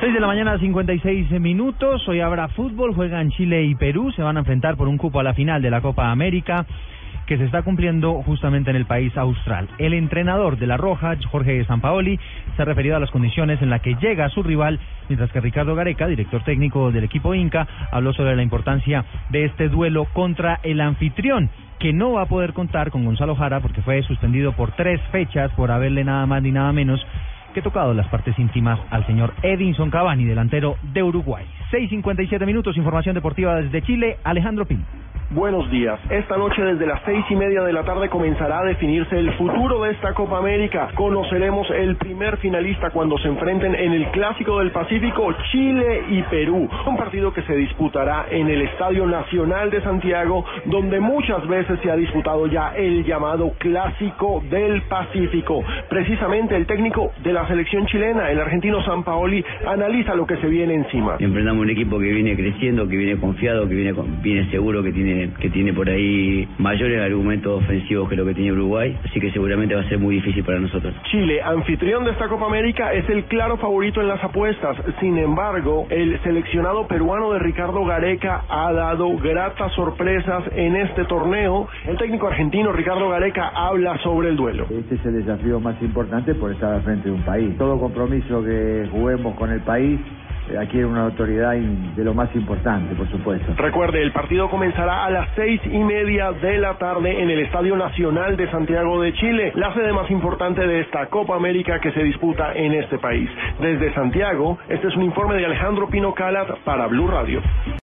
6 de la mañana, 56 minutos. Hoy habrá fútbol. Juegan Chile y Perú. Se van a enfrentar por un cupo a la final de la Copa América que se está cumpliendo justamente en el país austral. El entrenador de la Roja, Jorge Sampaoli, se ha referido a las condiciones en las que llega su rival, mientras que Ricardo Gareca, director técnico del equipo Inca, habló sobre la importancia de este duelo contra el anfitrión que no va a poder contar con Gonzalo Jara porque fue suspendido por tres fechas por haberle nada más ni nada menos que tocado las partes íntimas al señor Edinson Cavani, delantero de Uruguay. 6.57 minutos, información deportiva desde Chile, Alejandro Pin. Buenos días. Esta noche desde las seis y media de la tarde comenzará a definirse el futuro de esta Copa América. Conoceremos el primer finalista cuando se enfrenten en el Clásico del Pacífico Chile y Perú. Un partido que se disputará en el Estadio Nacional de Santiago, donde muchas veces se ha disputado ya el llamado Clásico del Pacífico. Precisamente el técnico de la selección chilena, el argentino Sampaoli, analiza lo que se viene encima. Enfrentamos un equipo que viene creciendo, que viene confiado, que viene, viene seguro, que tiene que tiene por ahí mayores argumentos ofensivos que lo que tiene Uruguay, así que seguramente va a ser muy difícil para nosotros. Chile, anfitrión de esta Copa América, es el claro favorito en las apuestas. Sin embargo, el seleccionado peruano de Ricardo Gareca ha dado gratas sorpresas en este torneo. El técnico argentino Ricardo Gareca habla sobre el duelo. Este es el desafío más importante por estar al frente de un país. Todo compromiso que juguemos con el país aquí hay una autoridad de lo más importante, por supuesto. Recuerde, el partido comenzará a las seis y media de la tarde en el Estadio Nacional de Santiago de Chile, la sede más importante de esta Copa América que se disputa en este país. Desde Santiago, este es un informe de Alejandro Pino Calat para Blue Radio.